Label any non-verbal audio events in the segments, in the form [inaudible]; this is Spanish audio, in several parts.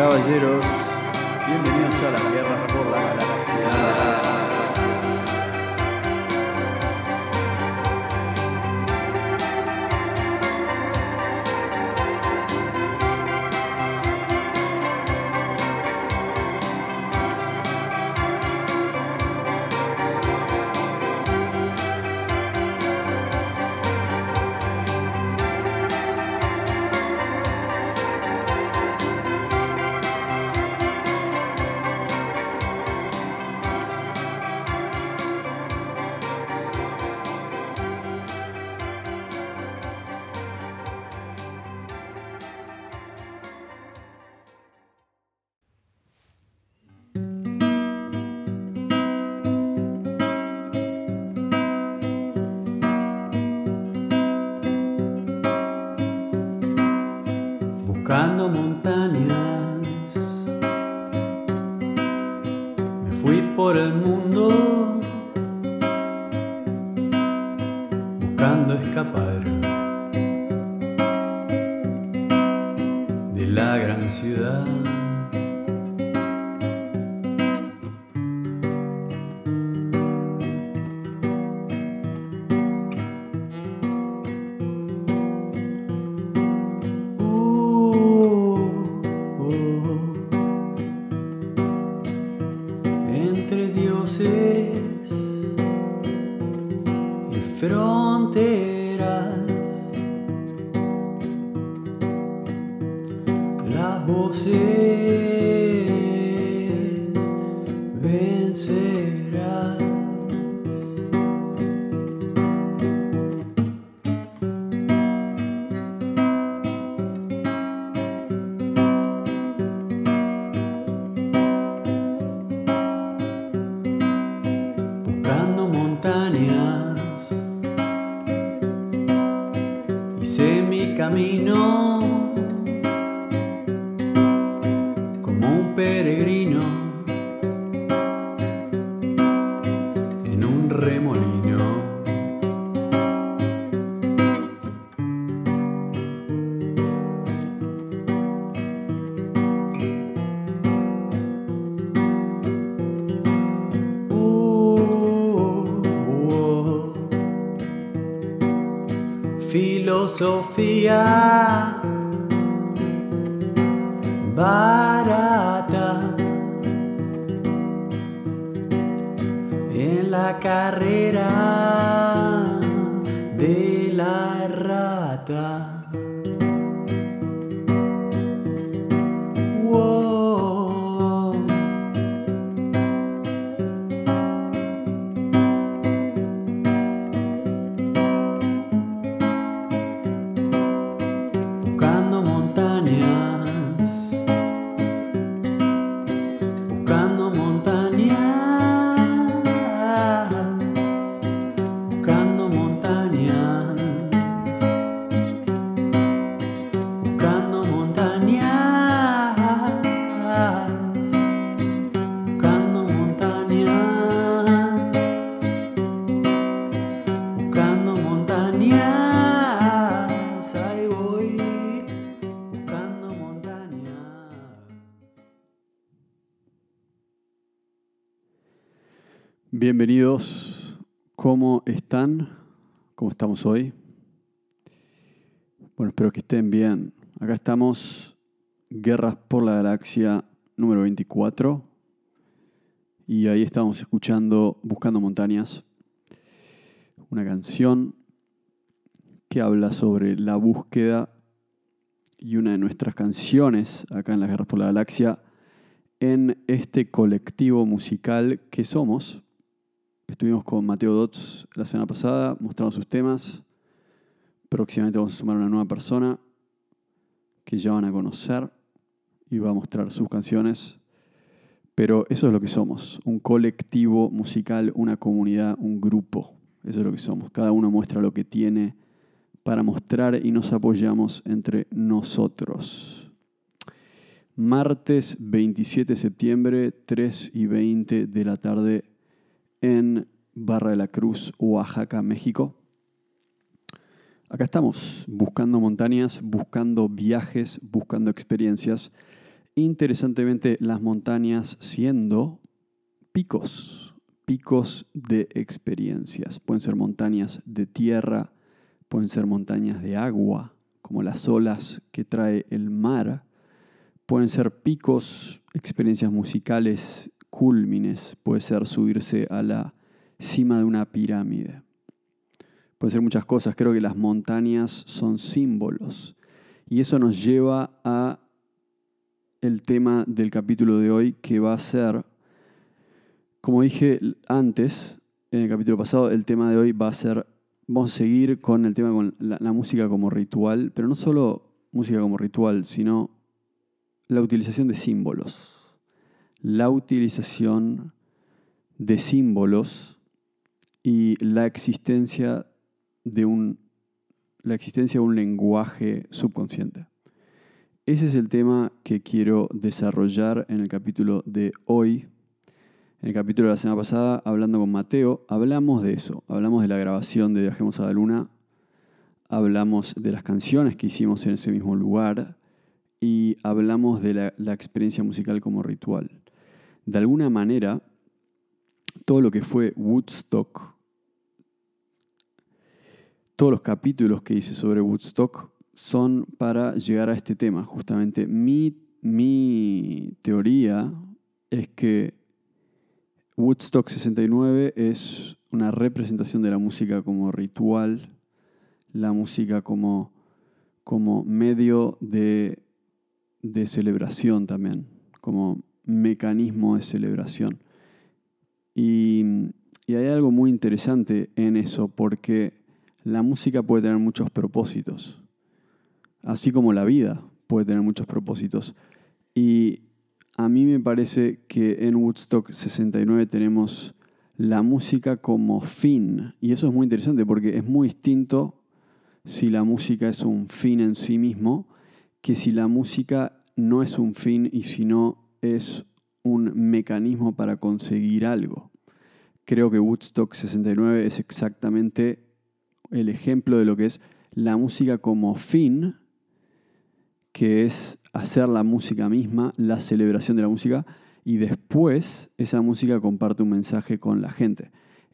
Tchau, zerou. Buscando confiar. Bienvenidos, ¿cómo están? ¿Cómo estamos hoy? Bueno, espero que estén bien. Acá estamos, Guerras por la Galaxia número 24. Y ahí estamos escuchando Buscando Montañas una canción que habla sobre la búsqueda y una de nuestras canciones acá en las Guerras por la Galaxia en este colectivo musical que somos. Estuvimos con Mateo Dots la semana pasada mostrando sus temas. Próximamente vamos a sumar una nueva persona que ya van a conocer y va a mostrar sus canciones. Pero eso es lo que somos, un colectivo musical, una comunidad, un grupo. Eso es lo que somos. Cada uno muestra lo que tiene para mostrar y nos apoyamos entre nosotros. Martes 27 de septiembre, 3 y 20 de la tarde en Barra de la Cruz, Oaxaca, México. acá estamos, buscando montañas, buscando viajes, buscando experiencias. Interesantemente, las montañas siendo picos, picos de experiencias. Pueden ser montañas de tierra, pueden ser montañas de agua, como las olas que trae el mar. Pueden ser picos, experiencias musicales, cúlmines, puede ser subirse a la cima de una pirámide. Puede ser muchas cosas, creo que las montañas son símbolos. Y eso nos lleva a el tema del capítulo de hoy, que va a ser, como dije antes, en el capítulo pasado, el tema de hoy va a ser, vamos a seguir con el tema con la, la música como ritual, pero no solo música como ritual, sino la utilización de símbolos. La utilización de símbolos y la existencia de un, la existencia de un lenguaje subconsciente. Ese es el tema que quiero desarrollar en el capítulo de hoy. En el capítulo de la semana pasada, hablando con Mateo, hablamos de eso. Hablamos de la grabación de Viajemos a la Luna. Hablamos de las canciones que hicimos en ese mismo lugar y hablamos de la, la, experiencia musical como ritual. De alguna manera, todo lo que fue Woodstock, todos los capítulos que hice sobre Woodstock son para llegar a este tema. Justamente mi, mi teoría es que Woodstock 69 es una representación de la música como ritual, la música como, como medio de de celebración también, como mecanismo de celebración. Y, hay algo muy interesante en eso, porque la música puede tener muchos propósitos, así como la vida puede tener muchos propósitos. Y a mí me parece que en Woodstock 69 tenemos la música como fin, y eso es muy interesante porque es muy distinto si la música es un fin en sí mismo que si la música no es un fin y sino es un mecanismo para conseguir algo. Creo que Woodstock 69 es exactamente el ejemplo de lo que es la música como fin, que es hacer la música misma, la celebración de la música, y después esa música comparte un mensaje con la gente.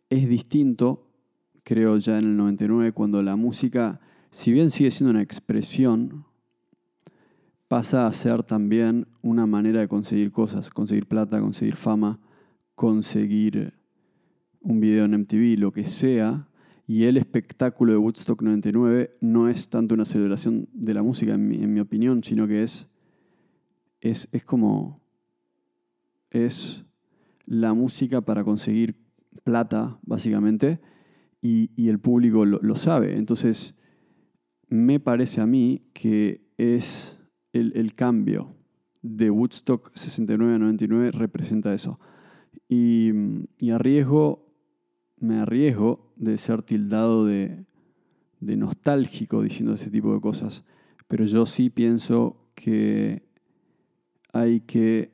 Es distinto, creo ya en el 99, cuando la música, si bien sigue siendo una expresión, pasa a ser también una manera de conseguir cosas, conseguir plata, conseguir fama, conseguir un video en MTV, lo que sea. Y el espectáculo de Woodstock 99 no es tanto una celebración de la música, en mi, opinión, sino que es, es, es, como... es la música para conseguir plata, básicamente, y, el público lo sabe. Entonces, me parece a mí que es el, cambio de Woodstock 69 a 99 representa eso. Y, arriesgo, me arriesgo de ser tildado de, nostálgico diciendo ese tipo de cosas, pero yo sí pienso que hay que,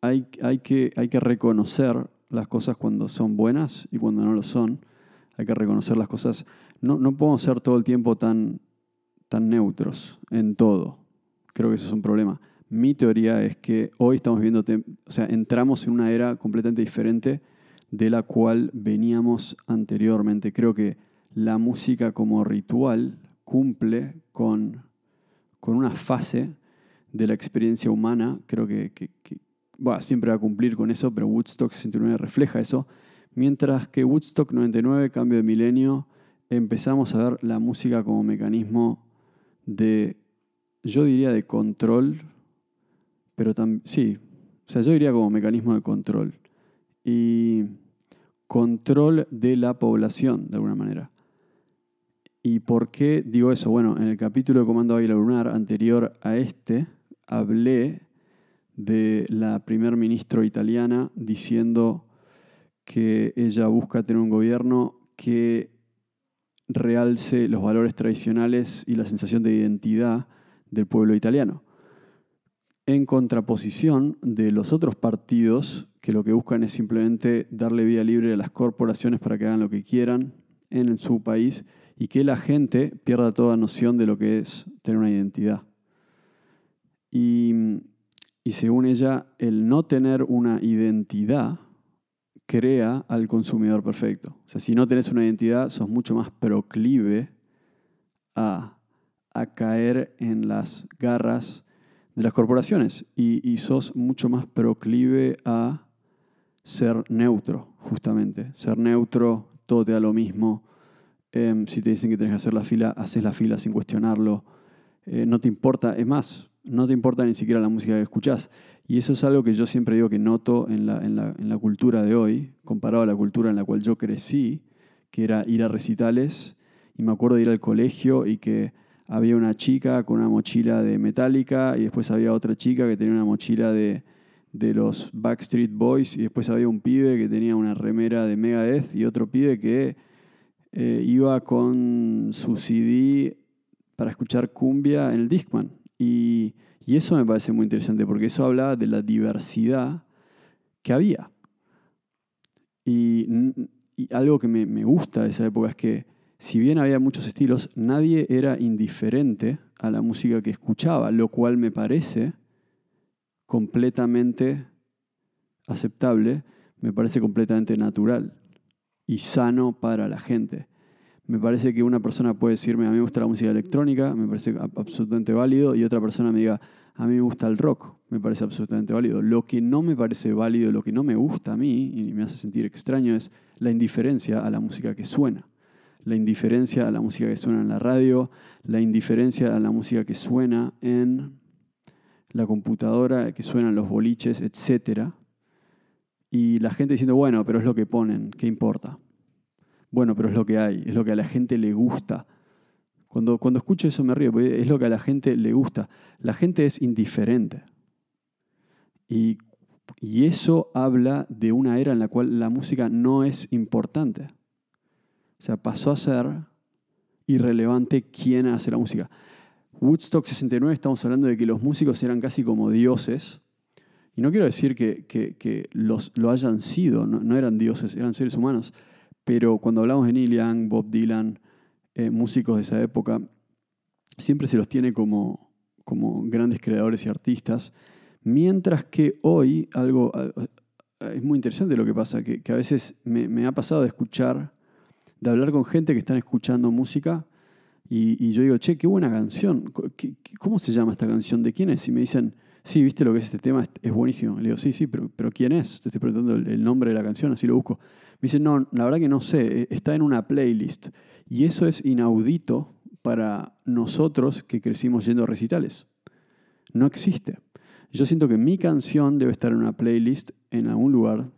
hay, hay que, hay que reconocer las cosas cuando son buenas y cuando no lo son. Hay que reconocer las cosas. No, no podemos ser todo el tiempo tan tan neutros en todo. Creo que eso es un problema. Mi teoría es que hoy estamos viendo, o sea, entramos en una era completamente diferente de la cual veníamos anteriormente. Creo que la música como ritual cumple con, con una fase de la experiencia humana. Creo que, siempre va a cumplir con eso, pero Woodstock 69 refleja eso. Mientras que Woodstock 99, cambio de milenio, empezamos a ver la música como mecanismo de, yo diría de control, pero también, sí, o sea, yo diría como mecanismo de control. Y control de la población, de alguna manera. ¿Y por qué digo eso? Bueno, en el capítulo de Comando Águila Lunar anterior a este, hablé de la primer ministro italiana diciendo que ella busca tener un gobierno que realce los valores tradicionales y la sensación de identidad del pueblo italiano. En contraposición de los otros partidos que lo que buscan es simplemente darle vía libre a las corporaciones para que hagan lo que quieran en su país y que la gente pierda toda noción de lo que es tener una identidad. Y, y según ella, el no tener una identidad crea al consumidor perfecto. O sea, si no tenés una identidad, sos mucho más proclive a, caer en las garras de las corporaciones y, sos mucho más proclive a ser neutro, justamente. Ser neutro, todo te da lo mismo. Em, si te dicen que tenés que hacer la fila, haces la fila sin cuestionarlo. Eh, no te importa, es más, no te importa ni siquiera la música que escuchás. Y eso es algo que yo siempre digo que noto en la, en la, en la cultura de hoy, comparado a la cultura en la cual yo crecí, que era ir a recitales. Y me acuerdo de ir al colegio y que había una chica con una mochila de Metallica y después había otra chica que tenía una mochila de, de los Backstreet Boys y después había un pibe que tenía una remera de Megadeth y otro pibe que eh, iba con su CD para escuchar cumbia en el Discman. Y, eso me parece muy interesante porque eso hablaba de la diversidad que había. Y, algo que me, gusta de esa época es que si bien había muchos estilos, nadie era indiferente a la música que escuchaba, lo cual me parece completamente aceptable, me parece completamente natural y sano para la gente. Me parece que una persona puede decirme, a mí me gusta la música electrónica, me parece absolutamente válido, y otra persona me diga, a mí me gusta el rock, me parece absolutamente válido. Lo que no me parece válido, lo que no me gusta a mí y me hace sentir extraño es la indiferencia a la música que suena. La indiferencia a la música que suena en la radio, la indiferencia a la música que suena en la computadora, que suena en los boliches, etc. Y la gente diciendo, bueno, pero es lo que ponen, ¿qué importa? Bueno, pero es lo que hay, es lo que a la gente le gusta. Cuando, cuando escucho eso me río, porque es lo que a la gente le gusta. La gente es indiferente. Y, y eso habla de una era en la cual la música no es importante. O sea, pasó a ser irrelevante quién hace la música. Woodstock 69 estamos hablando de que los músicos eran casi como dioses. Y no quiero decir que, los, lo hayan sido, no, eran dioses, eran seres humanos. Pero cuando hablamos de Neil Young, Bob Dylan, eh, músicos de esa época, siempre se los tiene como, como grandes creadores y artistas, mientras que hoy algo es muy interesante lo que pasa, que, a veces me, ha pasado de escuchar, de hablar con gente que están escuchando música y, yo digo, che, qué buena canción, ¿cómo se llama esta canción? ¿De quién es? Y me dicen, sí, viste lo que es este tema, es, buenísimo. Le digo, sí, sí, pero, pero ¿quién es? Te estoy preguntando el nombre de la canción, así lo busco. Me dice, no, la verdad que no sé, e, está en una playlist. Y eso es inaudito para nosotros que crecimos yendo a recitales. No existe. Yo siento que mi canción debe estar en una playlist en algún lugar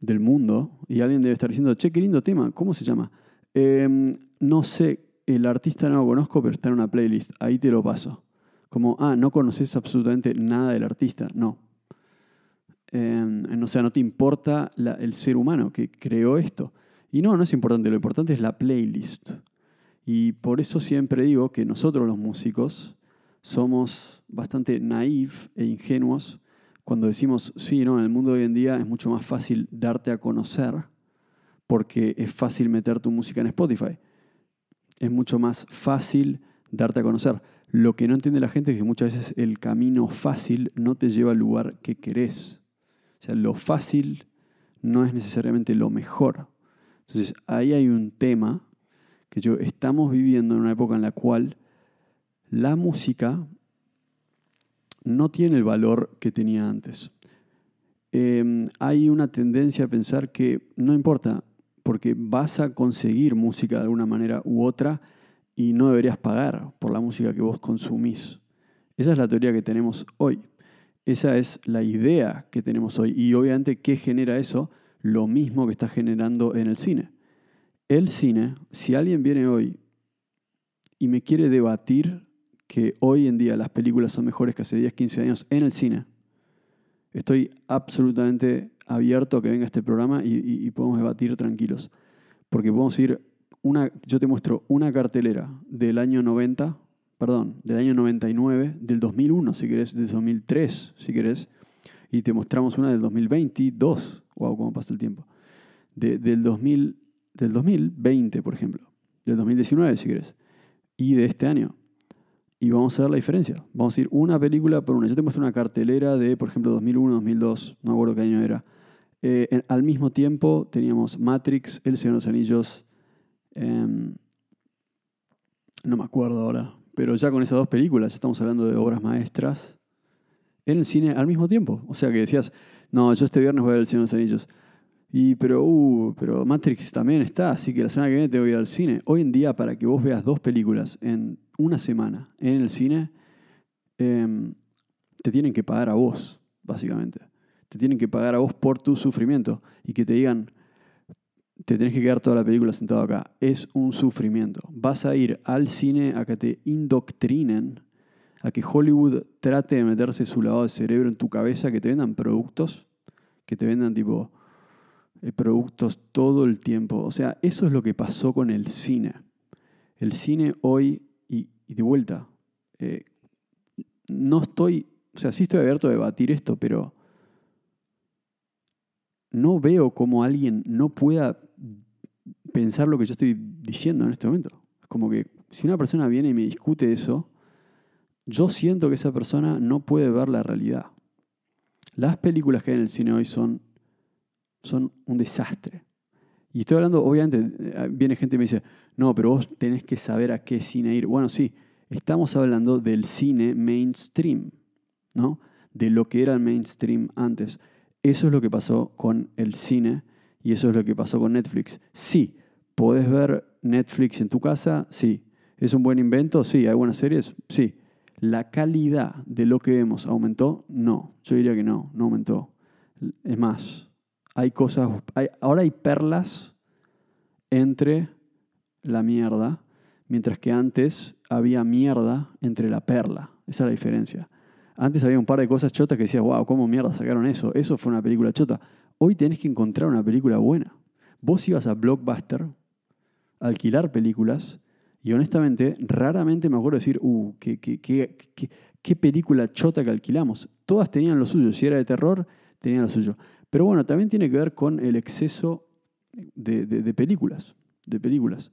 del mundo y alguien debe estar diciendo, che, qué lindo tema, ¿cómo se llama? Em, no sé, el artista no lo conozco, pero está en una playlist, ahí te lo paso. Como, ah, no conoces absolutamente nada del artista. No, o sea, no te importa el ser humano que creó esto. Y no, no es importante, lo importante es la playlist. Y por eso siempre digo que nosotros los músicos somos bastante naif e ingenuos cuando decimos, sí, no, en el mundo de hoy en día es mucho más fácil darte a conocer porque es fácil meter tu música en Spotify. Es mucho más fácil darte a conocer. Lo que no entiende la gente es que muchas veces el camino fácil no te lleva al lugar que querés. O sea, lo fácil no es necesariamente lo mejor. Entonces, ahí hay un tema que yo estamos viviendo en una época en la cual la música no tiene el valor que tenía antes. Em, hay una tendencia a pensar que no importa, porque vas a conseguir música de alguna manera u otra y no deberías pagar por la música que vos consumís. Esa es la teoría que tenemos hoy. Esa es la idea que tenemos hoy. Y obviamente, ¿qué genera eso? Lo mismo que está generando en el cine. El cine, si alguien viene hoy y me quiere debatir que hoy en día las películas son mejores que hace 10, 15 años en el cine, estoy absolutamente abierto a que venga este programa y, podemos debatir tranquilos. Porque podemos ir, una, yo te muestro una cartelera del año 90 perdón, del año 99, del 2001 si querés, del 2003 si querés, y te mostramos una del 2022, wow, cómo pasa el tiempo, del, 2000, del 2020, por ejemplo. del 2019, si querés, y de este año. Y vamos a ver la diferencia. Vamos a ir una película por una. Yo te muestro una cartelera de, por ejemplo, 2001, 2002, no me acuerdo qué año era. Eh, al mismo tiempo teníamos Matrix, El Señor de los Anillos, em, no me acuerdo ahora, pero ya con esas dos películas estamos hablando de obras maestras en el cine al mismo tiempo. O sea que decías, no, yo este viernes voy a ver El Señor de los Anillos. Y pero, uh, pero Matrix también está, así que la semana que viene tengo que ir al cine. Hoy en día, para que vos veas dos películas en una semana en el cine, em, te tienen que pagar a vos, básicamente. Te tienen que pagar a vos por tu sufrimiento y que te digan, te tenés que quedar toda la película sentado acá. Es un sufrimiento. Vas a ir al cine a que te indoctrinen, a que Hollywood trate de meterse su lado de cerebro en tu cabeza, que te vendan productos, que te vendan tipo eh, productos todo el tiempo. O sea, eso es lo que pasó con el cine. El cine hoy, y, de vuelta, eh, no estoy, o sea, sí estoy abierto a debatir esto, pero no veo cómo alguien no pueda pensar lo que yo estoy diciendo en este momento. Es como que si una persona viene y me discute eso, yo siento que esa persona no puede ver la realidad. Las películas que hay en el cine hoy son son un desastre. Y estoy hablando, obviamente, eh, viene gente y me dice, no, pero vos tenés que saber a qué cine ir. Bueno, sí, estamos hablando del cine mainstream, ¿no? De lo que era el mainstream antes. Eso es lo que pasó con el cine y eso es lo que pasó con Netflix. Sí, ¿podés ver Netflix en tu casa? Sí. ¿Es un buen invento? Sí. ¿Hay buenas series? Sí. ¿La calidad de lo que vemos aumentó? No. Yo diría que no, no aumentó. Es más, hay cosas, ahora hay perlas entre la mierda, mientras que antes había mierda entre la perla. Esa es la diferencia. Antes había un par de cosas chotas que decías, wow, ¿cómo mierda sacaron eso? Eso fue una película chota. Hoy tenés que encontrar una película buena. Vos ibas a Blockbuster alquilar películas y honestamente, raramente me acuerdo decir, uh, qué, qué, qué, qué película chota que alquilamos. Todas tenían lo suyo. Si era de terror, tenían lo suyo. Pero bueno, también tiene que ver con el exceso de, películas. De películas.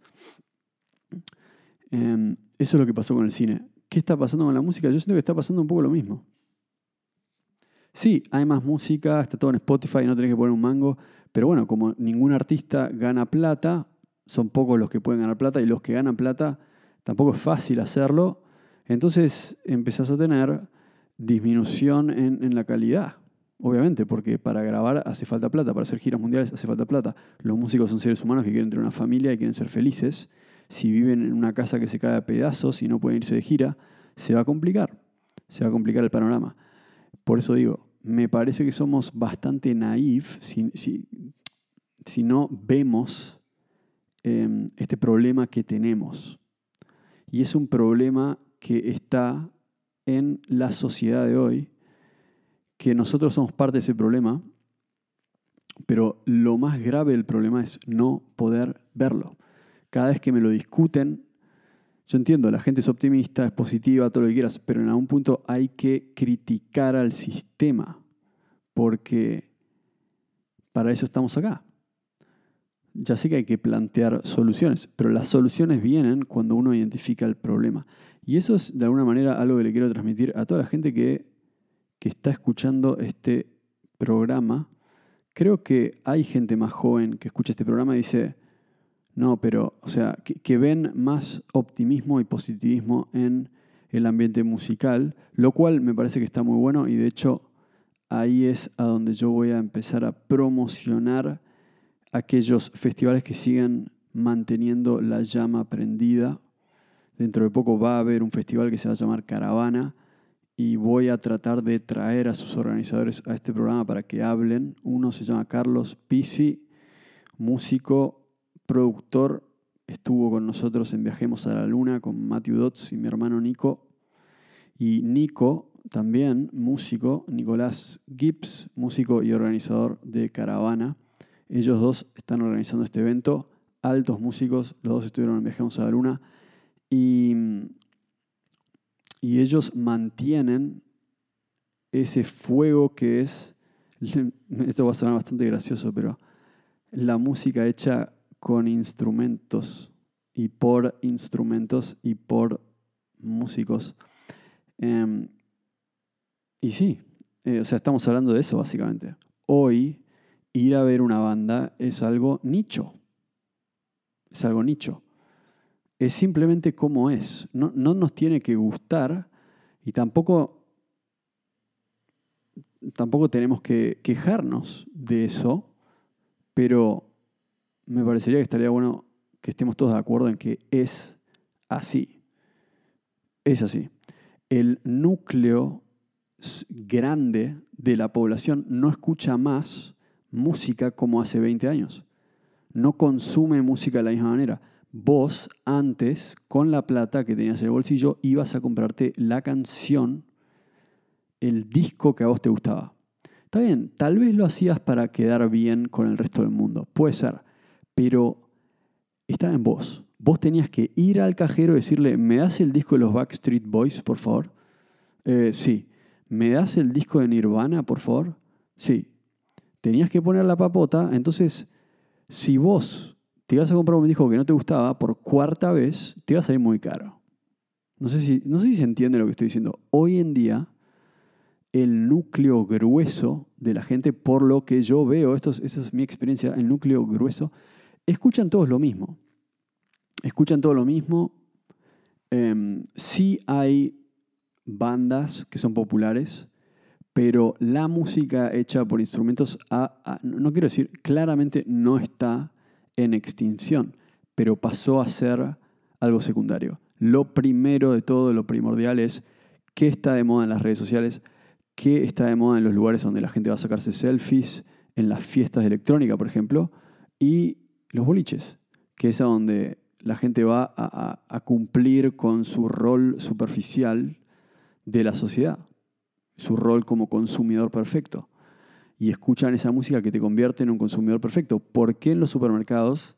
Em, eso es lo que pasó con el cine. ¿Qué está pasando con la música? Yo siento que está pasando un poco lo mismo. Sí, hay más música, está todo en Spotify, no tenés que poner un mango, pero bueno, como ningún artista gana plata, son pocos los que pueden ganar plata y los que ganan plata tampoco es fácil hacerlo, entonces empezás a tener disminución en la calidad. Obviamente, porque para grabar hace falta plata, para hacer giras mundiales hace falta plata. Los músicos son seres humanos que quieren tener una familia y quieren ser felices. Si viven en una casa que se cae a pedazos y no pueden irse de gira, se va a complicar. Se va a complicar el panorama. Por eso digo, me parece que somos bastante naif si, si, no vemos em, este problema que tenemos. Y es un problema que está en la sociedad de hoy que nosotros somos parte de ese problema, pero lo más grave del problema es no poder verlo. Cada vez que me lo discuten, yo entiendo, la gente es optimista, es positiva, todo lo que quieras, pero en algún punto hay que criticar al sistema, porque para eso estamos acá. Ya sé que hay que plantear soluciones, pero las soluciones vienen cuando uno identifica el problema. Y eso es de alguna manera algo que le quiero transmitir a toda la gente que que está escuchando este programa, creo que hay gente más joven que escucha este programa y dice, no, pero, o sea, que, ven más optimismo y positivismo en el ambiente musical, lo cual me parece que está muy bueno y de hecho ahí es a donde yo voy a empezar a promocionar aquellos festivales que sigan manteniendo la llama prendida. Dentro de poco va a haber un festival que se va a llamar Caravana, y voy a tratar de traer a sus organizadores a este programa para que hablen. Uno se llama Carlos Pisi, músico, productor, estuvo con nosotros en Viajemos a la Luna con Matthew Dodds y mi hermano Nico. Y Nico, también músico, Nicolás Gibbs, músico y organizador de Caravana. Ellos dos están organizando este evento, altos músicos, los dos estuvieron en Viajemos a la Luna. Y y ellos mantienen ese fuego que es, [laughs] esto va a sonar bastante gracioso, pero la música hecha con instrumentos y por instrumentos y por músicos. Em, y sí, eh, o sea, estamos hablando de eso básicamente. Hoy ir a ver una banda es algo nicho. Es algo nicho. Es simplemente como es. No, no nos tiene que gustar y tampoco, tampoco tenemos que quejarnos de eso, pero me parecería que estaría bueno que estemos todos de acuerdo en que es así. Es así. El núcleo grande de la población no escucha más música como hace 20 años. No consume música de la misma manera. Vos antes, con la plata que tenías en el bolsillo, ibas a comprarte la canción, el disco que a vos te gustaba. Está bien, tal vez lo hacías para quedar bien con el resto del mundo, puede ser, pero estaba en vos. Vos tenías que ir al cajero y decirle, ¿me das el disco de los Backstreet Boys, por favor? Eh, sí. ¿Me das el disco de Nirvana, por favor? Sí. Tenías que poner la papota, entonces, si vos te ibas a comprar un disco que no te gustaba por cuarta vez, te iba a salir muy caro. No sé si, no sé si se entiende lo que estoy diciendo. Hoy en día, el núcleo grueso de la gente, por lo que yo veo, esto es, mi experiencia, el núcleo grueso, escuchan todos lo mismo. Escuchan todo lo mismo. Em, sí hay bandas que son populares, pero la música hecha por instrumentos, no quiero decir, claramente no está en extinción, pero pasó a ser algo secundario. Lo primero de todo, lo primordial es qué está de moda en las redes sociales, qué está de moda en los lugares donde la gente va a sacarse selfies, en las fiestas de electrónica, por ejemplo, y los boliches, que es a donde la gente va a cumplir con su rol superficial de la sociedad, su rol como consumidor perfecto. Y escuchan esa música que te convierte en un consumidor perfecto. ¿Por qué en los supermercados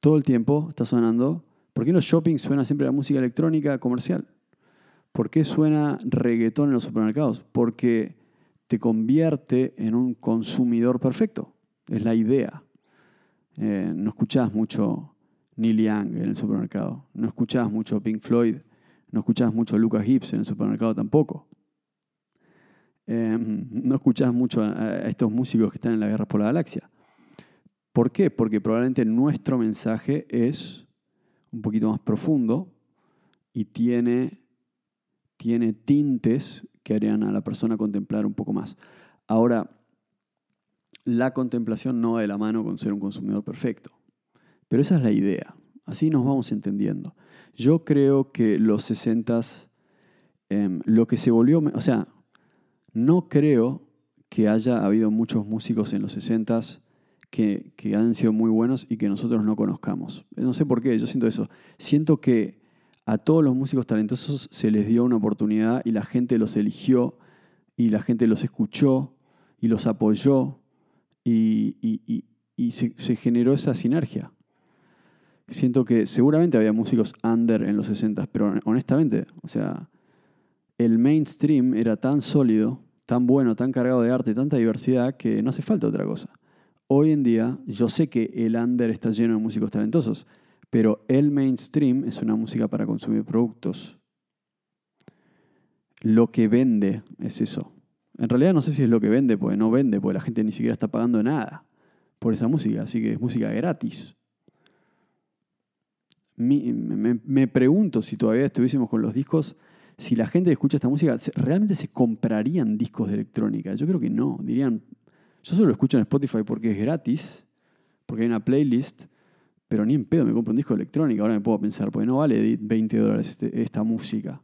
todo el tiempo está sonando? ¿Por qué en los shoppings suena siempre la música electrónica comercial? ¿Por qué suena reggaetón en los supermercados? Porque te convierte en un consumidor perfecto. Es la idea. Eh, no escuchás mucho Neil Young en el supermercado. No escuchás mucho Pink Floyd no escuchás mucho Lucas Gibbs en el supermercado tampoco. Em, [laughs] no escuchás mucho a, estos músicos que están en la guerra por la galaxia. ¿Por qué? Porque probablemente nuestro mensaje es un poquito más profundo y tiene, tiene tintes que harían a la persona contemplar un poco más. Ahora, la contemplación no va de la mano con ser un consumidor perfecto, pero esa es la idea. Así nos vamos entendiendo. Yo creo que los 60 em, lo que se volvió, o sea, no creo que haya habido muchos músicos en los 60 que, han sido muy buenos y que nosotros no conozcamos. No sé por qué, yo siento eso. Siento que a todos los músicos talentosos se les dio una oportunidad y la gente los eligió y la gente los escuchó y los apoyó y, se, generó esa sinergia siento que seguramente había músicos under en los 60, pero honestamente, o sea, el mainstream era tan sólido, tan bueno, tan cargado de arte, tanta diversidad, que no hace falta otra cosa. Hoy en día, yo sé que el under está lleno de músicos talentosos, pero el mainstream es una música para consumir productos. Lo que vende es eso. En realidad no sé si es lo que vende, porque no vende, porque la gente ni siquiera está pagando nada por esa música, así que es música gratis me, pregunto si todavía estuviésemos con los discos, si la gente escucha esta música, ¿realmente se comprarían discos de electrónica? Yo creo que no. Dirían, yo solo lo escucho en Spotify porque es gratis, porque hay una playlist, pero ni en pedo me compro un disco de. Ahora me puedo pensar, porque no vale 20 dólares este, esta música.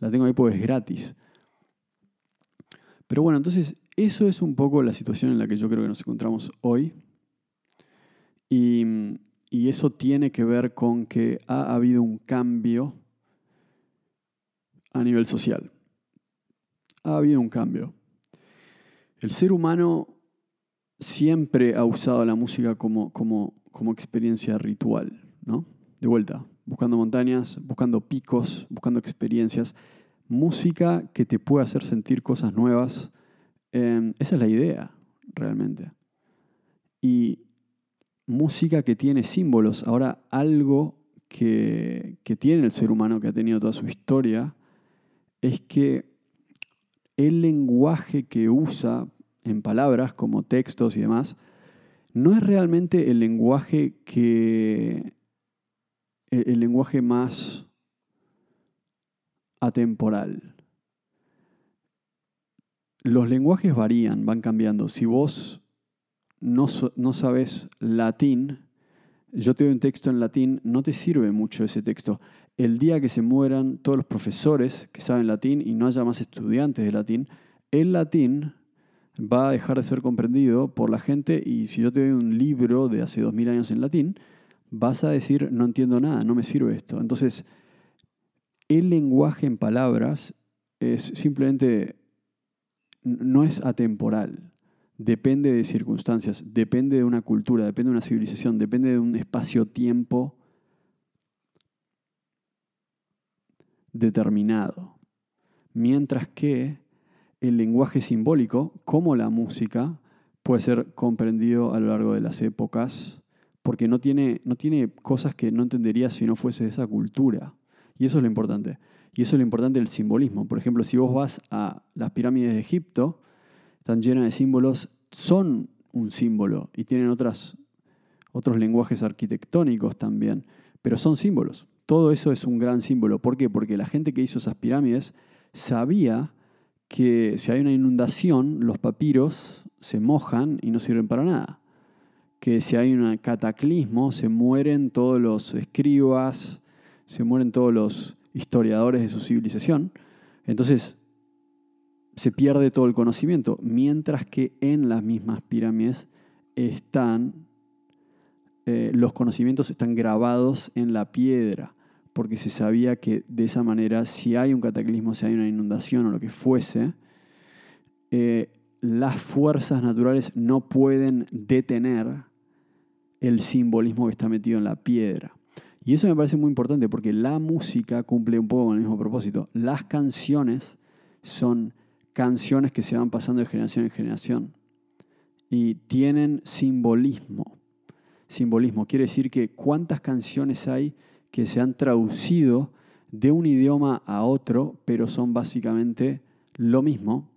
La tengo ahí porque es gratis. Pero bueno, entonces eso es un poco la situación en la que yo creo que nos encontramos hoy. Y eso tiene que ver con que ha habido un cambio a nivel social. Ha habido un cambio. El ser humano siempre ha usado la música como, como, como experiencia ritual, ¿no? De vuelta, buscando montañas, buscando picos, buscando experiencias. Música que te puede hacer sentir cosas nuevas. Em, esa es la idea, realmente. Y música que tiene símbolos. Ahora, algo que, que tiene el ser humano, que ha tenido toda su historia, es que el lenguaje que usa en palabras como textos y demás, no es realmente el lenguaje que. el lenguaje más atemporal. Los lenguajes varían, van cambiando. Si vos no, no sabes latín, yo te doy un texto en latín, no te sirve mucho ese texto. El día que se mueran todos los profesores que saben latín y no haya más estudiantes de latín, el latín va a dejar de ser comprendido por la gente y si yo te doy un libro de hace dos mil años en latín, vas a decir, no entiendo nada, no me sirve esto. Entonces, el lenguaje en palabras es simplemente, no es atemporal, depende de circunstancias, depende de una cultura, depende de una civilización, depende de un espacio-tiempo determinado. Mientras que el lenguaje simbólico, como la música, puede ser comprendido a lo largo de las épocas, porque no tiene, no tiene cosas que no entenderías si no fuese de esa cultura. Y eso es lo importante. Y eso es lo importante del simbolismo. Por ejemplo, si vos vas a las pirámides de Egipto, están llenas de símbolos, son un símbolo y tienen otras, otros lenguajes arquitectónicos también, pero son símbolos. Todo eso es un gran símbolo. ¿Por qué? Porque la gente que hizo esas pirámides sabía que si hay una inundación, los papiros se mojan y no sirven para nada. Que si hay un cataclismo, se mueren todos los escribas, se mueren todos los historiadores de su civilización. Entonces, se pierde todo el conocimiento, mientras que en las mismas pirámides están, eh, los conocimientos están grabados en la piedra porque se sabía que de esa manera, si hay un cataclismo, si hay una inundación o lo que fuese, eh, las fuerzas naturales no pueden detener el simbolismo que está metido en la piedra. Y eso me parece muy importante porque la música cumple un poco con el mismo propósito. Las canciones son canciones que se van pasando de generación en generación y tienen simbolismo. Simbolismo quiere decir que cuántas canciones hay que se han traducido de un idioma a otro, pero son básicamente lo mismo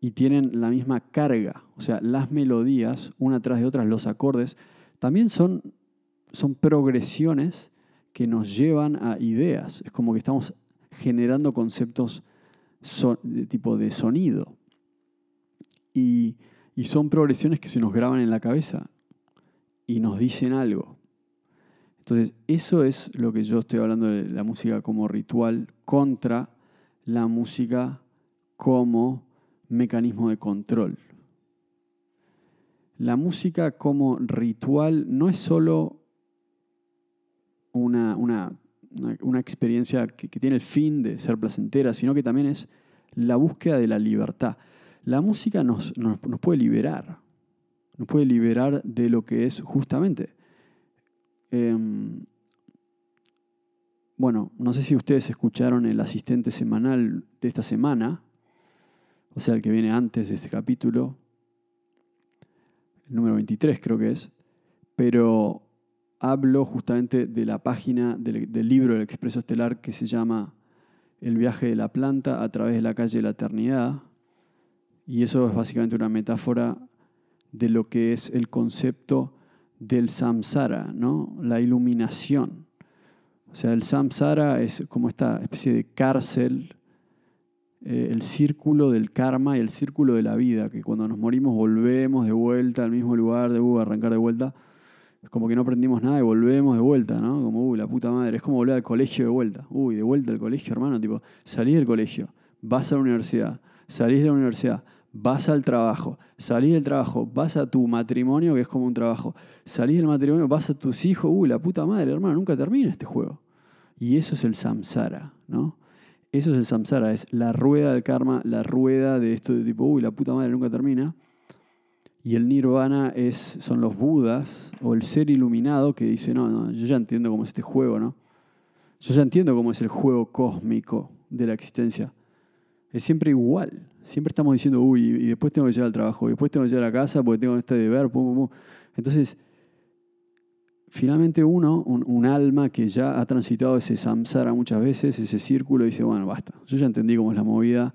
y tienen la misma carga. O sea, las melodías, una tras de otra, los acordes, también son, son progresiones que nos llevan a ideas. Es como que estamos generando conceptos de tipo de sonido. Y, y son progresiones que se nos graban en la cabeza y nos dicen algo. Entonces, eso es lo que yo estoy hablando de la música como ritual contra la música como mecanismo de control. La música como ritual no es solo una, experiencia que, tiene el fin de ser placentera, sino que también es la búsqueda de la libertad. La música nos, nos puede liberar, nos puede liberar de lo que es justamente Em, bueno, no sé si ustedes escucharon el asistente semanal de esta semana, o sea, el que viene antes de este capítulo, el número 23 creo que es, pero hablo justamente de la página del, del libro del Expreso Estelar que se llama El viaje de la planta a través de la calle de la eternidad, y eso es básicamente una metáfora de lo que es el concepto del samsara, ¿no? la iluminación. O sea, el samsara es como esta especie de cárcel, eh, el círculo del karma y el círculo de la vida, que cuando nos morimos volvemos de vuelta al mismo lugar, de uh, arrancar de vuelta. Es como que no aprendimos nada y volvemos de vuelta, ¿no? Como, uy, la puta madre. Es como volver al colegio de vuelta. Uy, de vuelta al colegio, hermano. Tipo, salís del colegio, vas a la universidad, salís de la universidad, vas al trabajo, salís del trabajo, vas a tu matrimonio, que es como un trabajo, salís del matrimonio, vas a tus hijos, uy, la puta madre, hermano, nunca termina este juego. Y eso es el samsara, ¿no? Eso es el samsara, es la rueda del karma, la rueda de esto de tipo, uy, la puta madre nunca termina. Y el nirvana es, son los budas o el ser iluminado que dice, no, no, yo ya entiendo cómo es este juego, ¿no? Yo ya entiendo cómo es el juego cósmico de la existencia. Es siempre igual. Siempre estamos diciendo, uy, y después tengo que llegar al trabajo, y después tengo que llegar a casa porque tengo este deber, pum, pum, pum. Entonces, finalmente uno, un, alma que ya ha transitado ese samsara muchas veces, ese círculo, dice, bueno, basta, yo ya entendí cómo es la movida,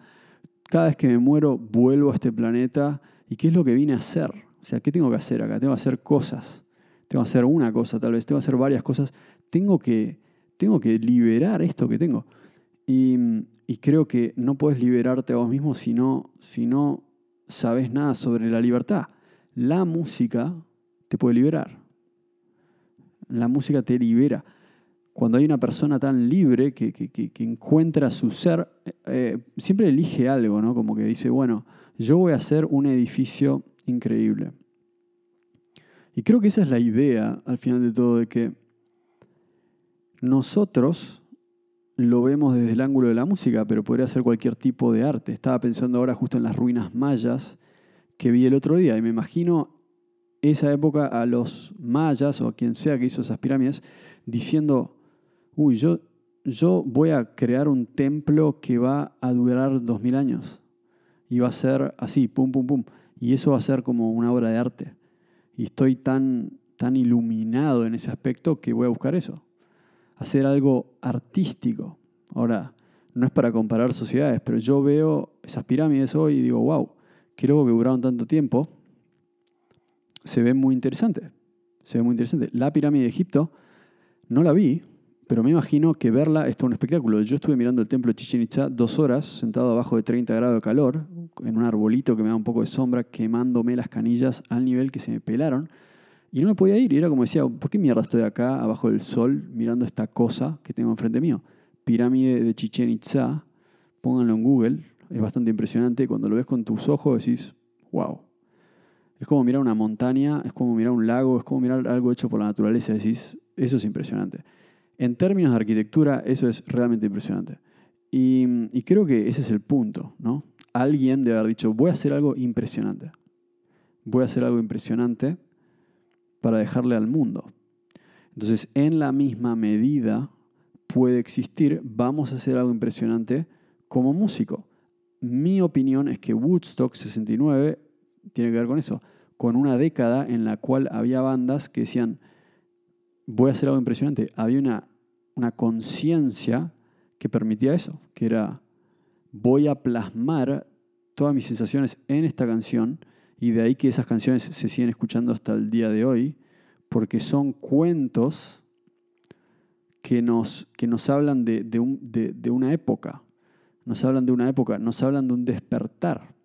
cada vez que me muero vuelvo a este planeta y qué es lo que vine a hacer. O sea, ¿qué tengo que hacer acá? Tengo que hacer cosas. Tengo que hacer una cosa tal vez, tengo que hacer varias cosas. Tengo que, tengo que liberar esto que tengo. Y, creo que no puedes liberarte a vos mismo si no, si no sabes nada sobre la libertad. La música te puede liberar. La música te libera. Cuando hay una persona tan libre que, encuentra su ser, eh, siempre elige algo, ¿no? Como que dice, bueno, yo voy a hacer un edificio increíble. Y creo que esa es la idea, al final de todo, de que nosotros lo vemos desde el ángulo de la música, pero podría ser cualquier tipo de arte. Estaba pensando ahora justo en las ruinas mayas que vi el otro día y me imagino esa época a los mayas o a quien sea que hizo esas pirámides diciendo, uy, yo, yo voy a crear un templo que va a durar dos mil años y va a ser así, pum, pum, pum. Y eso va a ser como una obra de arte. Y estoy tan, tan iluminado en ese aspecto que voy a buscar eso. Hacer algo artístico. Ahora, no es para comparar sociedades, pero yo veo esas pirámides hoy y digo, wow, qué loco que duraron tanto tiempo se ve muy interesante. Se ve muy interesante. La pirámide de Egipto no la vi, pero me imagino que verla es todo un espectáculo. Yo estuve mirando el templo de Chichen Itza dos horas, sentado abajo de 30 grados de calor, en un arbolito que me da un poco de sombra, quemándome las canillas al nivel que se me pelaron. Y no me podía ir. Y era como decía, ¿por qué mierda estoy acá, abajo del sol, mirando esta cosa que tengo enfrente mío? Pirámide de Chichen Itza, pónganlo en Google, es bastante impresionante. Cuando lo ves con tus ojos decís, wow, es como mirar una montaña, es como mirar un lago, es como mirar algo hecho por la naturaleza. Decís, eso es impresionante. En términos de arquitectura, eso es realmente impresionante. Y, creo que ese es el punto, ¿no? Alguien debe haber dicho, voy a hacer algo impresionante. Voy a hacer algo impresionante para dejarle al mundo. Entonces, en la misma medida puede existir, vamos a hacer algo impresionante como músico. Mi opinión es que Woodstock 69 tiene que ver con eso, con una década en la cual había bandas que decían, voy a hacer algo impresionante. Había una, una conciencia que permitía eso, que era, voy a plasmar todas mis sensaciones en esta canción y de ahí que esas canciones se siguen escuchando hasta el día de hoy, porque son cuentos que nos, que nos hablan de, de, de una época, nos hablan de una época, nos hablan de un despertar.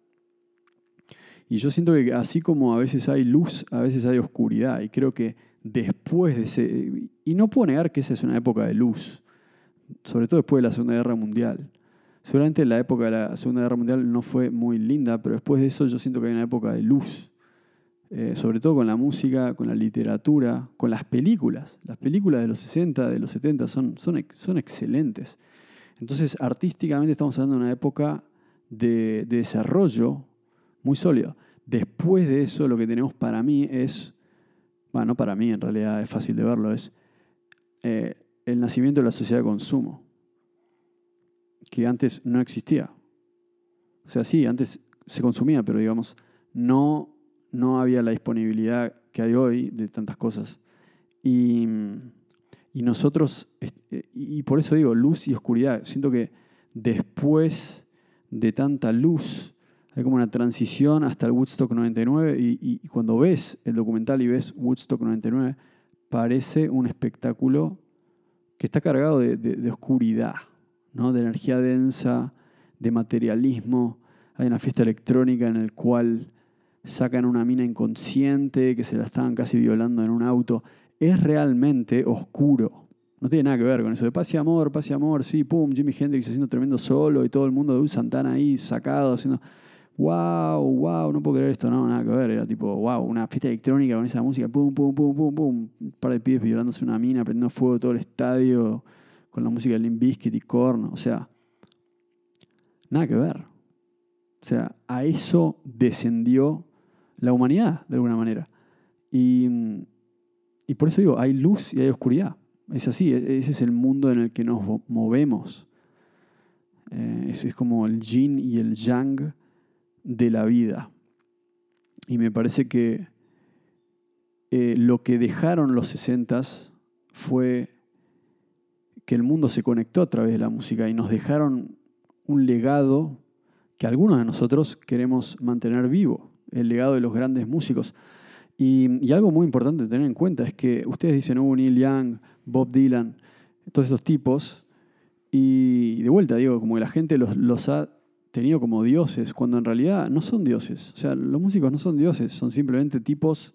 Y yo siento que así como a veces hay luz, a veces hay oscuridad. Y creo que después de ese... Y no puedo negar que esa es una época de luz, sobre todo después de la Segunda Guerra Mundial. Seguramente la época de la Segunda Guerra Mundial no fue muy linda, pero después de eso yo siento que hay una época de luz. Eh, sobre todo con la música, con la literatura, con las películas. Las películas de los 60, de los 70 son, son, excelentes. Entonces, artísticamente estamos hablando de una época de, de desarrollo muy sólido. Después de eso, lo que tenemos para mí es, bueno, no para mí, en realidad es fácil de verlo, es eh, el nacimiento de la sociedad de consumo, que antes no existía. O sea, sí, antes se consumía, pero digamos, no, no había la disponibilidad que hay hoy de tantas cosas. Y, y nosotros, eh, y por eso digo, luz y oscuridad. Siento que después de tanta luz, hay como una transición hasta el Woodstock 99 y, cuando ves el documental y ves Woodstock 99, parece un espectáculo que está cargado de, oscuridad, de energía densa, de materialismo. Hay una fiesta electrónica en la cual sacan una mina inconsciente que se la estaban casi violando en un auto. Es realmente oscuro. No tiene nada que ver con eso de paz y amor, paz y amor, sí, pum, Jimi Hendrix haciendo tremendo solo y todo el mundo de un Santana ahí sacado haciendo wow, wow, no puedo creer esto, no, nada que ver, era tipo, wow, una fiesta electrónica con esa música, pum, pum, pum, pum, pum, un par de pibes violándose una mina, prendiendo fuego todo el estadio con la música de Limp Bizkit y Korn, o sea, nada que ver. O sea, a eso descendió la humanidad, de alguna manera. Y, y por eso digo, hay luz y hay oscuridad. Es así, e-, ese es el mundo en el que nos movemos. Eh, es como el yin y el yang de la vida. Y me parece que eh, lo que dejaron los 60s fue que el mundo se conectó a través de la música y nos dejaron un legado que algunos de nosotros queremos mantener vivo, el legado de los grandes músicos. Y, algo muy importante tener en cuenta es que ustedes dicen, oh, Neil Young, Bob Dylan, todos esos tipos, y de vuelta digo, como que la gente los, los ha tenido como dioses, cuando en realidad no son dioses. O sea, los músicos no son dioses, son simplemente tipos.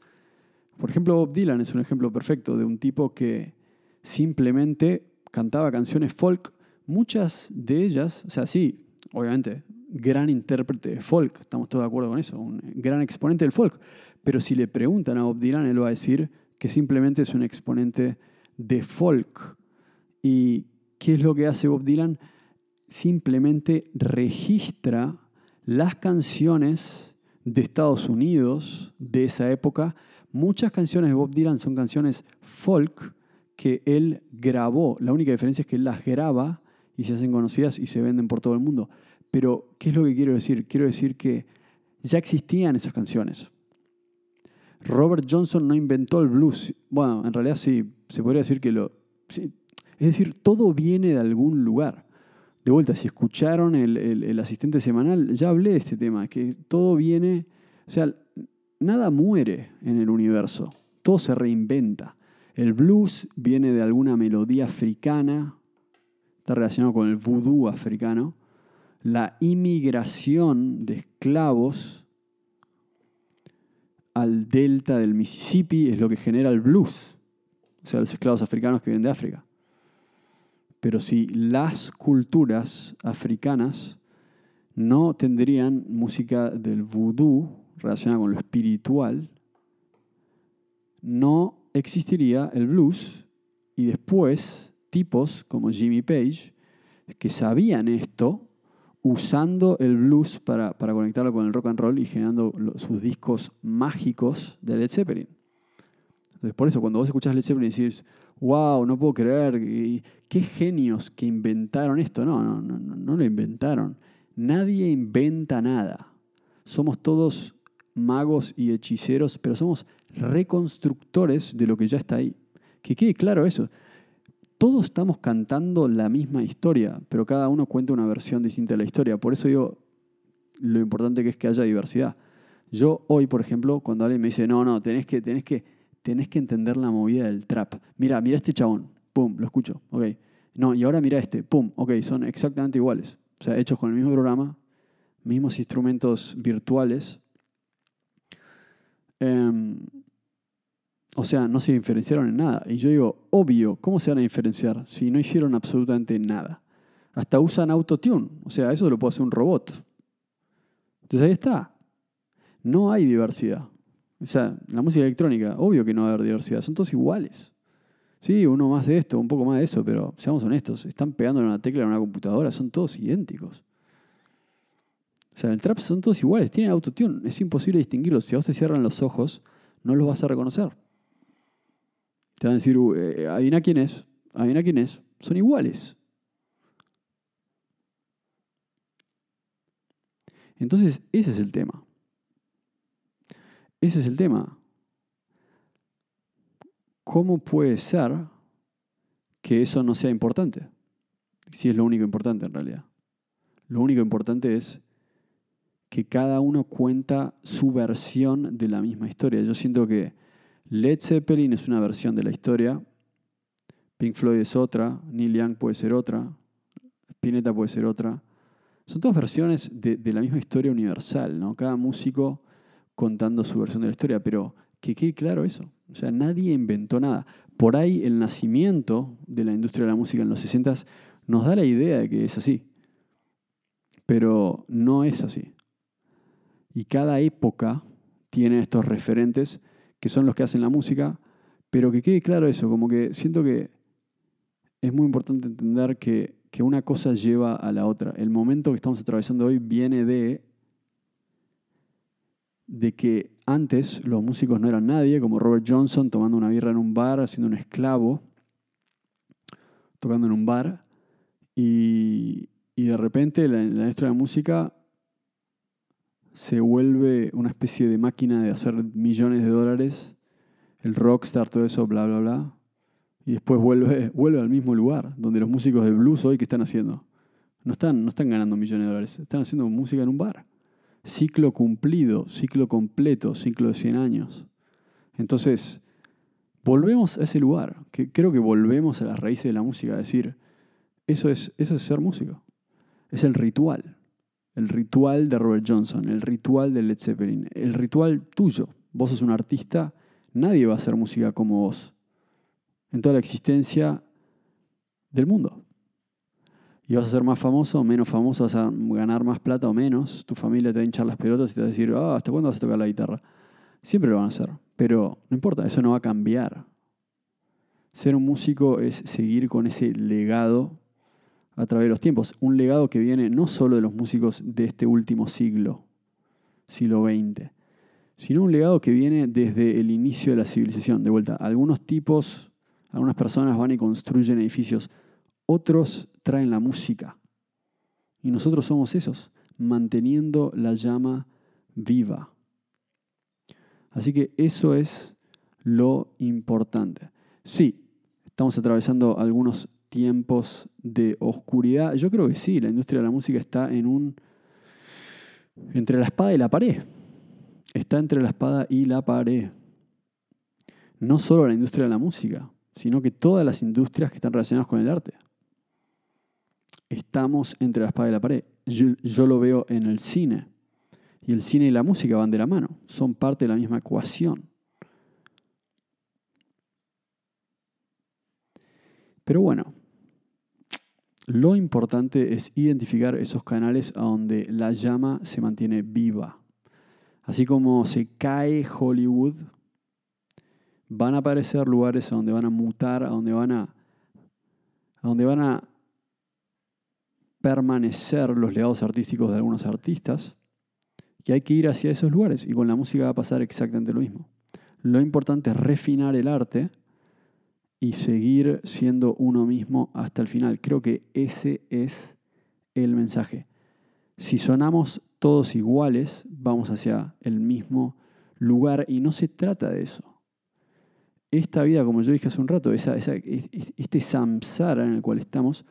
Por ejemplo, Bob Dylan es un ejemplo perfecto de un tipo que simplemente cantaba canciones folk, muchas de ellas, o sea, sí, obviamente, gran intérprete de folk, estamos todos de acuerdo con eso, un gran exponente del folk. Pero si le preguntan a Bob Dylan, él va a decir que simplemente es un exponente de folk. ¿Y qué es lo que hace Bob Dylan? Simplemente registra las canciones de Estados Unidos de esa época. Muchas canciones de Bob Dylan son canciones folk que él grabó. La única diferencia es que él las graba y se hacen conocidas y se venden por todo el mundo. Pero, ¿qué es lo que quiero decir? Quiero decir que ya existían esas canciones. Robert Johnson no inventó el blues. Bueno, en realidad sí, se podría decir que lo... es decir, todo viene de algún lugar. De vuelta, si escucharon el, el, asistente semanal, ya hablé de este tema, que todo viene... O sea, nada muere en el universo, todo se reinventa. El blues viene de alguna melodía africana, está relacionado con el vudú africano la inmigración de esclavos al delta del Mississippi es lo que genera el blues, o sea, los esclavos africanos que vienen de África. Pero si las culturas africanas no tendrían música del vudú relacionada con lo espiritual, no existiría el blues y después tipos como Jimmy Page que sabían esto usando el blues para, conectarlo con el rock and roll y generando sus discos mágicos de Led Zeppelin. Entonces, por eso, cuando vos escuchás Led Zeppelin decís, wow, no puedo creer, qué genios que inventaron esto. No, no, no, no lo inventaron. Nadie inventa nada. Somos todos magos y hechiceros, pero somos reconstructores de lo que ya está ahí. Que quede claro eso todos estamos cantando la misma historia, pero cada uno cuenta una versión distinta de la historia. Por eso digo, lo importante que es que haya diversidad. Yo hoy, por ejemplo, cuando alguien me dice, no, no, tenés que, tenés que, tenés que entender la movida del trap. Mira, mira este chabón, pum, lo escucho, ok. No, y ahora mira este, pum, ok, son exactamente iguales. O sea, hechos con el mismo programa, mismos instrumentos virtuales. Em, o sea, no se diferenciaron en nada. Y yo digo, obvio, ¿cómo se van a diferenciar si no hicieron absolutamente nada? Hasta usan autotune. O sea, eso lo puede hacer un robot. Entonces ahí está. No hay diversidad. O sea, la música electrónica, obvio que no va a haber diversidad. Son todos iguales. Sí, uno más de esto, un poco más de eso, pero seamos honestos, están pegando en una tecla en una computadora, son todos idénticos. O sea, el trap son todos iguales, tienen autotune, es imposible distinguirlos. Si a vos te cierran los ojos, no los vas a reconocer. Te van a decir, uh, eh, adivina quién es, adivina quién es. Son iguales. Entonces, ese es el tema. Ese es el tema. ¿Cómo puede ser que eso no sea importante? Si es lo único importante en realidad. Lo único importante es que cada uno cuenta su versión de la misma historia. Yo siento que Led Zeppelin es una versión de la historia, Pink Floyd es otra, Neil Young puede ser otra, Spinetta puede ser otra. Son todas versiones de, la misma historia universal, ¿no? Cada músico contando su versión de la historia, pero que quede claro eso. O sea, nadie inventó nada. Por ahí el nacimiento de la industria de la música en los 60 nos da la idea de que es así. Pero no es así. Y cada época tiene estos referentes que son los que hacen la música, pero que quede claro eso, como que siento que es muy importante entender que, una cosa lleva a la otra. El momento que estamos atravesando hoy viene de, de que antes los músicos no eran nadie, como Robert Johnson tomando una birra en un bar, siendo un esclavo, tocando en un bar, y, de repente la, la industria de música se vuelve una especie de máquina de hacer millones de dólares el rockstar, todo eso, bla, bla, bla. Y después vuelve, vuelve al mismo lugar, donde los músicos de blues hoy, ¿qué están haciendo? No están, no están ganando millones de dólares, están haciendo música en un bar. Ciclo cumplido, ciclo completo, ciclo de 100 años. Entonces, volvemos a ese lugar, que creo que volvemos a las raíces de la música, a decir, eso es, eso es ser músico. Es el ritual. El ritual de Robert Johnson, el ritual de Led Zeppelin, el ritual tuyo. Vos sos un artista, nadie va a hacer música como vos en toda la existencia del mundo. Y vas a ser más famoso o menos famoso, vas a ganar más plata o menos, tu familia te va a hinchar las pelotas y te va a decir, ah, ¿hasta cuándo vas a tocar la guitarra? Siempre lo van a hacer, pero no importa, eso no va a cambiar. Ser un músico es seguir con ese legado a través de los tiempos. Un legado que viene no solo de los músicos de este último siglo, siglo XX, sino un legado que viene desde el inicio de la civilización. De vuelta, algunos tipos, algunas personas van y construyen edificios, otros traen la música. Y nosotros somos esos, manteniendo la llama viva. Así que eso es lo importante. Sí, estamos atravesando algunos tiempos de oscuridad. Yo creo que sí, la industria de la música está en un entre la espada y la pared. Está entre la espada y la pared. No solo la industria de la música, sino que todas las industrias que están relacionadas con el arte. Estamos entre la espada y la pared. Yo, yo lo veo en el cine. Y el cine y la música van de la mano. Son parte de la misma ecuación. Pero bueno, lo importante es identificar esos canales a donde la llama se mantiene viva. Así como se cae Hollywood, van a aparecer lugares a donde van a mutar, a donde van a, donde van a permanecer los legados artísticos de algunos artistas, que hay que ir hacia esos lugares. Y con la música va a pasar exactamente lo mismo. Lo importante es refinar el arte y seguir siendo uno mismo hasta el final. Creo que ese es el mensaje. Si sonamos todos iguales, vamos hacia el mismo lugar y no se trata de eso. Esta vida, como yo dije hace un rato, este samsara en el cual estamos,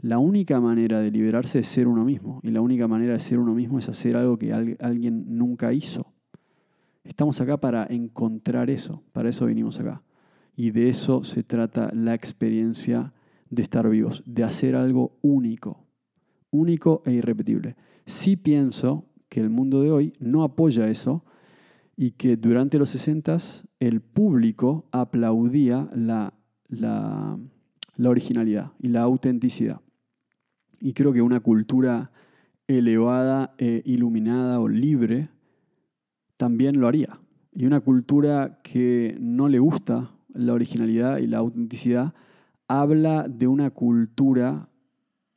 la única manera de liberarse es ser uno mismo. Y la única manera de ser uno mismo es hacer algo que alguien nunca hizo. Estamos acá para encontrar eso, para eso vinimos acá. Y de eso se trata la experiencia de estar vivos, de hacer algo único, único e irrepetible. Sí pienso que el mundo de hoy no apoya eso y que durante los 60 el público aplaudía la, la, originalidad y la autenticidad. Y creo que una cultura elevada, e iluminada o libre también lo haría. Y una cultura que no le gusta la originalidad y la autenticidad, habla de una cultura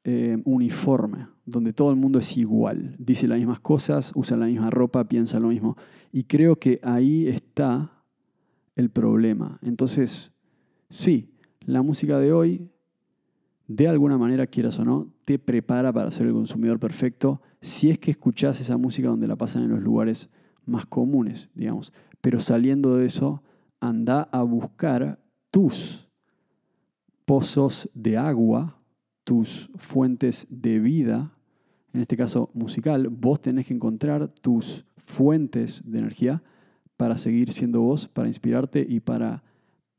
eh, uniforme, donde todo el mundo es igual, dice las mismas cosas, usa la misma ropa, piensa lo mismo. Y creo que ahí está el problema. Entonces, sí, la música de hoy, de alguna manera, quieras o no, te prepara para ser el consumidor perfecto si es que escuchas esa música donde la pasan en los lugares más comunes, digamos. Pero saliendo de eso, anda a buscar tus pozos de agua, tus fuentes de vida, en este caso musical, vos tenés que encontrar tus fuentes de energía para seguir siendo vos, para inspirarte y para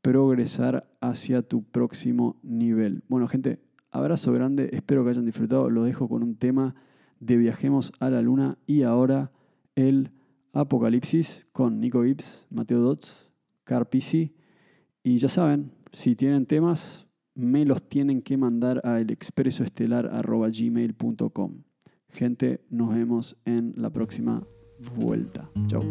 progresar hacia tu próximo nivel. Bueno, gente, abrazo grande, espero que hayan disfrutado. Lo dejo con un tema de Viajemos a la Luna y ahora el Apocalipsis con Nico Gibbs, Mateo Dots Carpisi. Y ya saben, si tienen temas, me los tienen que mandar a elexpresoestelar.gmail.com. Gente, nos vemos en la próxima vuelta. Chao.